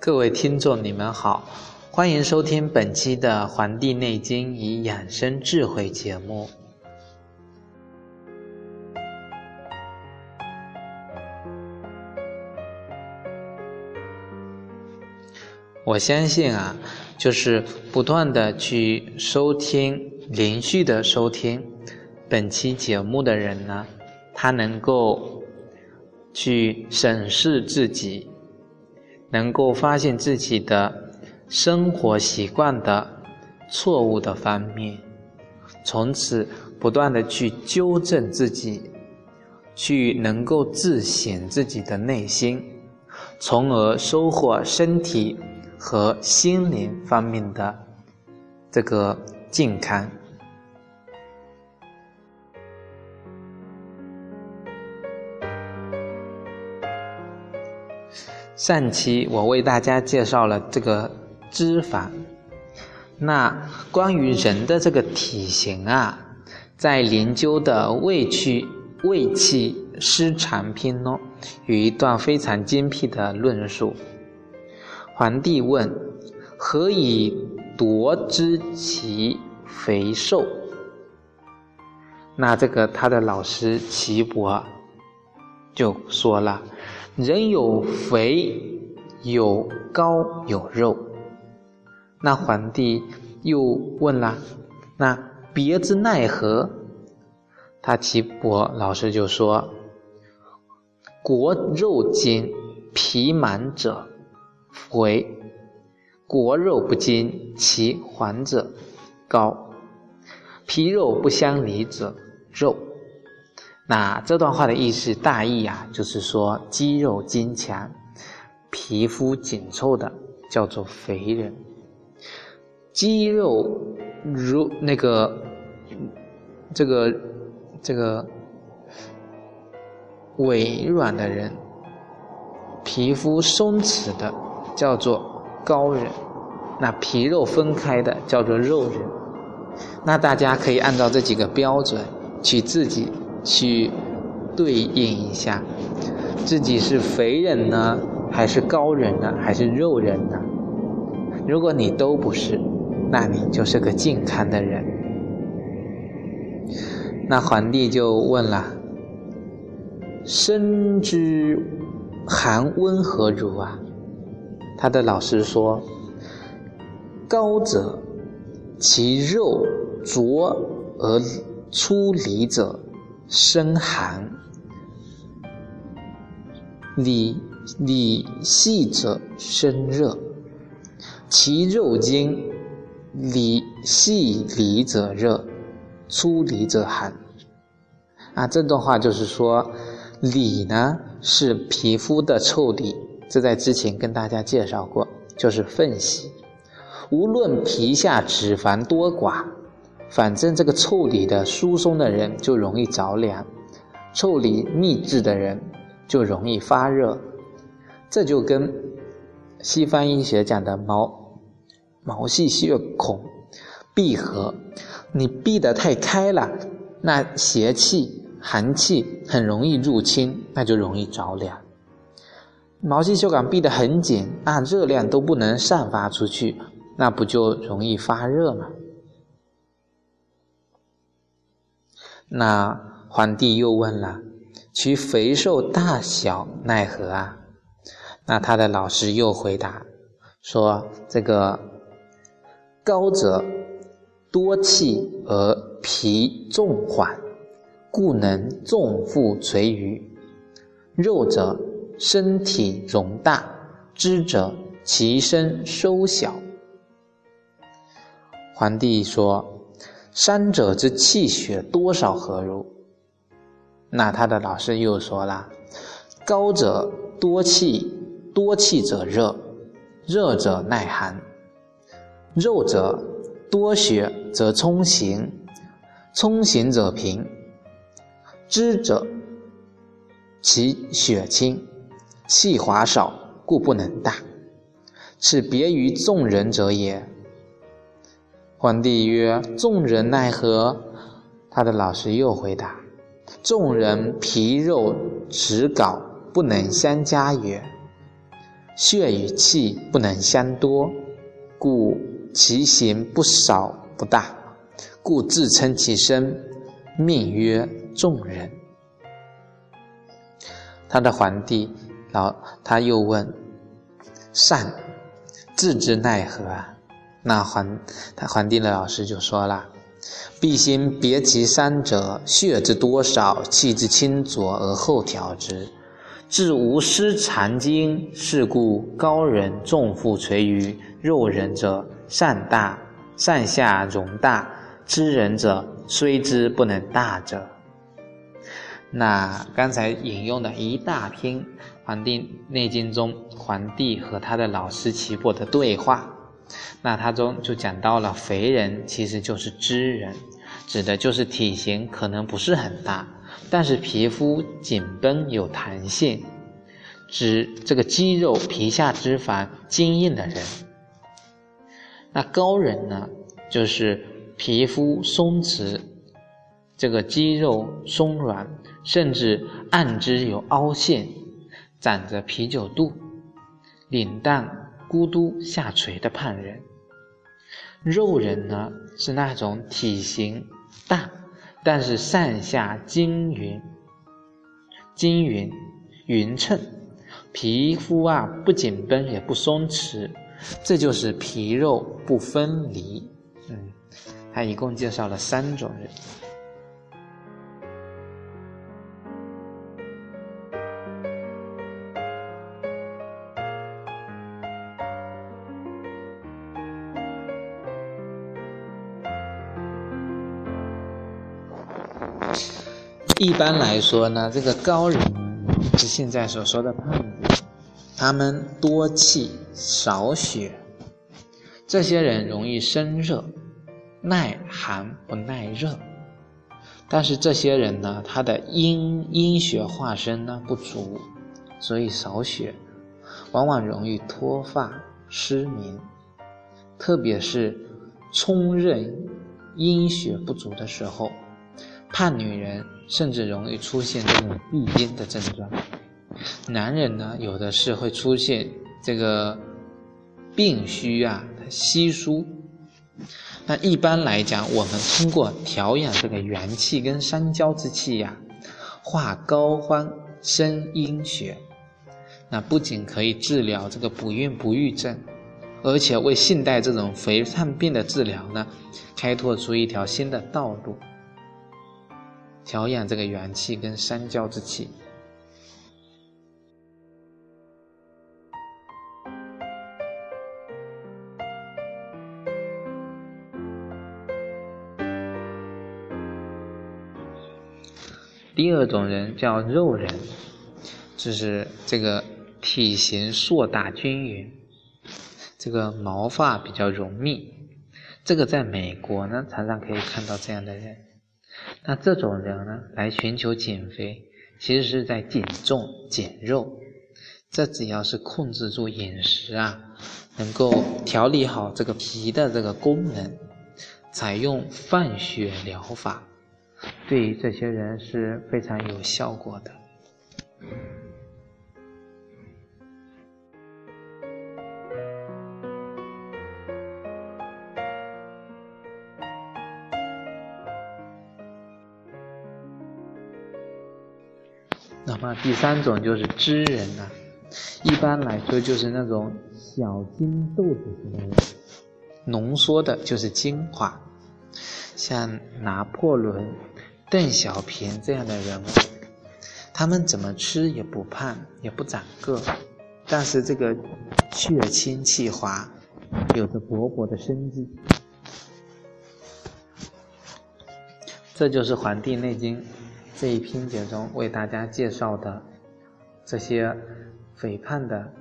各位听众，你们好，欢迎收听本期的《黄帝内经与养生智慧》节目。我相信啊，就是不断的去收听、连续的收听本期节目的人呢，他能够去审视自己。能够发现自己的生活习惯的错误的方面，从此不断的去纠正自己，去能够自省自己的内心，从而收获身体和心灵方面的这个健康。上期我为大家介绍了这个脂肪，那关于人的这个体型啊，在研究的《胃气胃气失常篇》呢，有一段非常精辟的论述。皇帝问：“何以夺之其肥瘦？”那这个他的老师岐伯就说了。人有肥，有高，有肉。那皇帝又问了：“那别之奈何？”他岐伯老师就说：“国肉精，皮满者肥；国肉不精，其黄者高；皮肉不相离者肉。”那这段话的意思大意啊，就是说肌肉坚强、皮肤紧凑的叫做肥人，肌肉如那个这个这个微软的人，皮肤松弛的叫做高人，那皮肉分开的叫做肉人。那大家可以按照这几个标准去自己。去对应一下，自己是肥人呢，还是高人呢，还是肉人呢？如果你都不是，那你就是个健康的人。那皇帝就问了：“身之寒温何如啊？”他的老师说：“高者，其肉浊而出里者。”生寒，里里细者生热，其肉筋里细里者热，粗里者寒。啊，这段话就是说，里呢是皮肤的臭里，这在之前跟大家介绍过，就是缝隙。无论皮下脂肪多寡。反正这个臭里的疏松的人就容易着凉，臭里密滞的人就容易发热，这就跟西方医学讲的毛毛细血孔闭合，你闭得太开了，那邪气寒气很容易入侵，那就容易着凉。毛细血管闭得很紧，那热量都不能散发出去，那不就容易发热吗？那皇帝又问了：“其肥瘦大小奈何啊？”那他的老师又回答说：“这个高者多气而脾重缓，故能重负垂于；肉者身体容大，脂者其身收小。”皇帝说。三者之气血多少何如？那他的老师又说了：高者多气，多气者热，热者耐寒；肉者多血则充行，充行者平；知者其血清，气滑少，故不能大。此别于众人者也。皇帝曰：“众人奈何？”他的老师又回答：“众人皮肉齿稿不能相加也，血与气不能相多，故其形不少不大，故自称其身，命曰众人。”他的皇帝老他又问：“善，自之奈何啊？”那皇他皇帝的老师就说了。必先别其三者，血之多少，气之清浊，而后调之，至无失残精。是故高人重负垂于肉人者，善大善下容大；知人者，虽知不能大者。那刚才引用的一大篇《黄帝内经》中，皇帝和他的老师岐伯的对话。那他中就讲到了肥人其实就是知人，指的就是体型可能不是很大，但是皮肤紧绷有弹性，指这个肌肉皮下脂肪坚硬的人。那高人呢，就是皮肤松弛，这个肌肉松软，甚至暗肢有凹陷，长着啤酒肚，脸蛋咕嘟下垂的胖人。肉人呢是那种体型大，但是上下均匀、均匀匀称，皮肤啊不紧绷也不松弛，这就是皮肉不分离。嗯，他一共介绍了三种人。一般来说呢，这个高人是现在所说的胖子，他们多气少血，这些人容易生热，耐寒不耐热。但是这些人呢，他的阴阴血化生呢不足，所以少血，往往容易脱发、失明，特别是冲任阴血不足的时候。胖女人甚至容易出现这种闭经的症状，男人呢，有的是会出现这个病虚啊，稀疏。那一般来讲，我们通过调养这个元气跟三焦之气呀，化膏肓生阴血，那不仅可以治疗这个不孕不育症，而且为现代这种肥胖病的治疗呢，开拓出一条新的道路。调养这个元气跟三焦之气。第二种人叫肉人，就是这个体型硕大均匀，这个毛发比较浓密，这个在美国呢常常可以看到这样的人。那这种人呢，来寻求减肥，其实是在减重减肉。这只要是控制住饮食啊，能够调理好这个脾的这个功能，采用放血疗法，对于这些人是非常有效果的。那么第三种就是知人啊，一般来说就是那种小金豆子型的，浓缩的就是精华，像拿破仑、邓小平这样的人物，他们怎么吃也不胖也不长个，但是这个血清气滑，有着勃勃的生机，这就是《黄帝内经》。这一篇节中为大家介绍的这些肥胖的、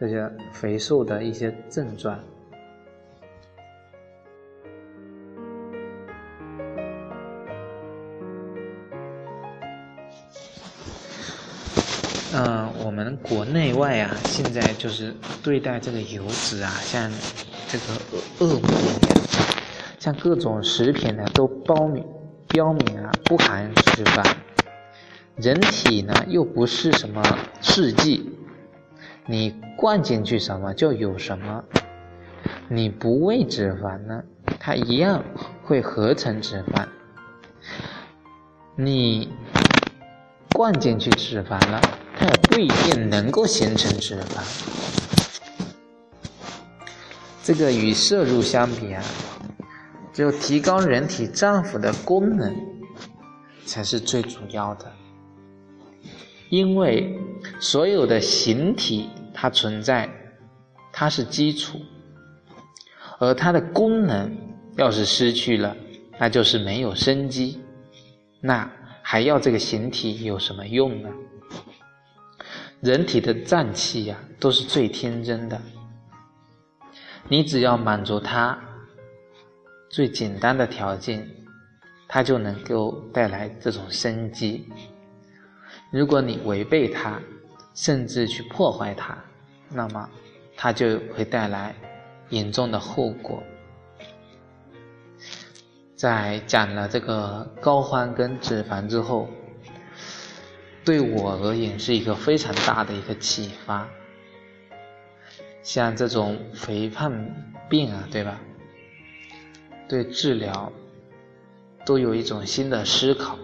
这些肥瘦的一些症状。嗯，我们国内外啊，现在就是对待这个油脂啊，像这个恶恶魔一样，像各种食品呢都标明标明啊不含脂肪，人体呢又不是什么试剂，你灌进去什么就有什么，你不喂脂肪呢，它一样会合成脂肪，你灌进去脂肪了。它也不一定能够形成脂肪。这个与摄入相比啊，只有提高人体脏腑的功能才是最主要的。因为所有的形体它存在，它是基础，而它的功能要是失去了，那就是没有生机。那还要这个形体有什么用呢？人体的脏器呀，都是最天真的。你只要满足它最简单的条件，它就能够带来这种生机。如果你违背它，甚至去破坏它，那么它就会带来严重的后果。在讲了这个膏肓跟脂肪之后。对我而言是一个非常大的一个启发，像这种肥胖病啊，对吧？对治疗都有一种新的思考，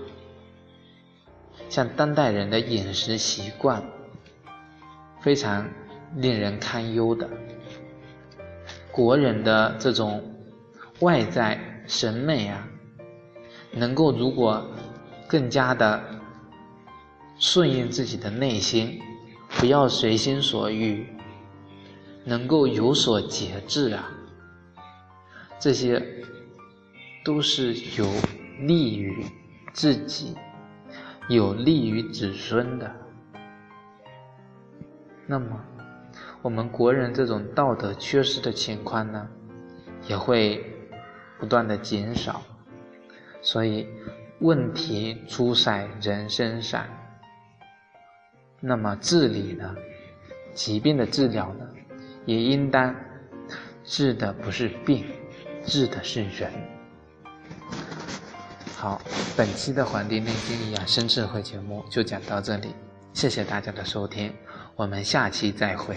像当代人的饮食习惯非常令人堪忧的，国人的这种外在审美啊，能够如果更加的。顺应自己的内心，不要随心所欲，能够有所节制啊！这些都是有利于自己、有利于子孙的。那么，我们国人这种道德缺失的情况呢，也会不断的减少。所以，问题出在人身上。那么治理呢？疾病的治疗呢，也应当治的不是病，治的是人。好，本期的《黄帝内经养生智慧》节目就讲到这里，谢谢大家的收听，我们下期再会。